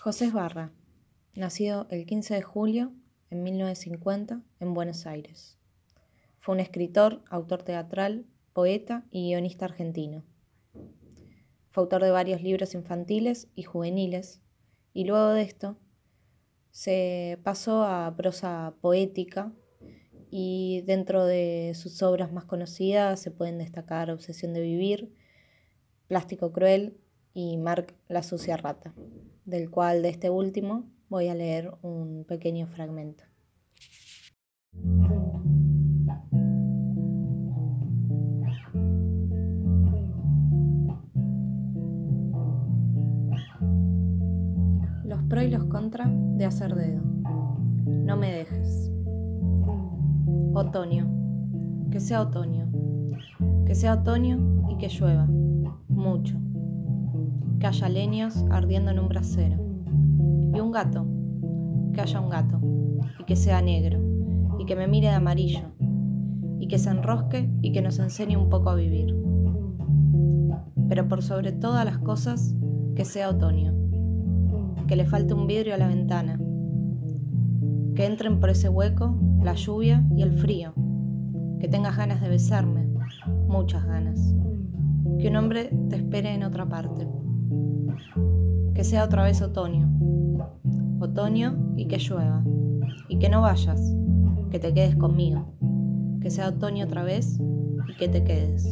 José Esbarra, nacido el 15 de julio en 1950 en Buenos Aires. Fue un escritor, autor teatral, poeta y guionista argentino. Fue autor de varios libros infantiles y juveniles, y luego de esto se pasó a prosa poética y dentro de sus obras más conocidas se pueden destacar Obsesión de Vivir, Plástico Cruel y Mark la sucia rata, del cual de este último voy a leer un pequeño fragmento. Los pros y los contra de hacer dedo. No me dejes. Otoño. Que sea otoño. Que sea otoño y que llueva. Mucho. Que haya leños ardiendo en un brasero. Y un gato. Que haya un gato. Y que sea negro. Y que me mire de amarillo. Y que se enrosque y que nos enseñe un poco a vivir. Pero por sobre todas las cosas, que sea otoño. Que le falte un vidrio a la ventana. Que entren por ese hueco la lluvia y el frío, que tengas ganas de besarme, muchas ganas, que un hombre te espere en otra parte, que sea otra vez otoño, otoño y que llueva, y que no vayas, que te quedes conmigo, que sea otoño otra vez y que te quedes.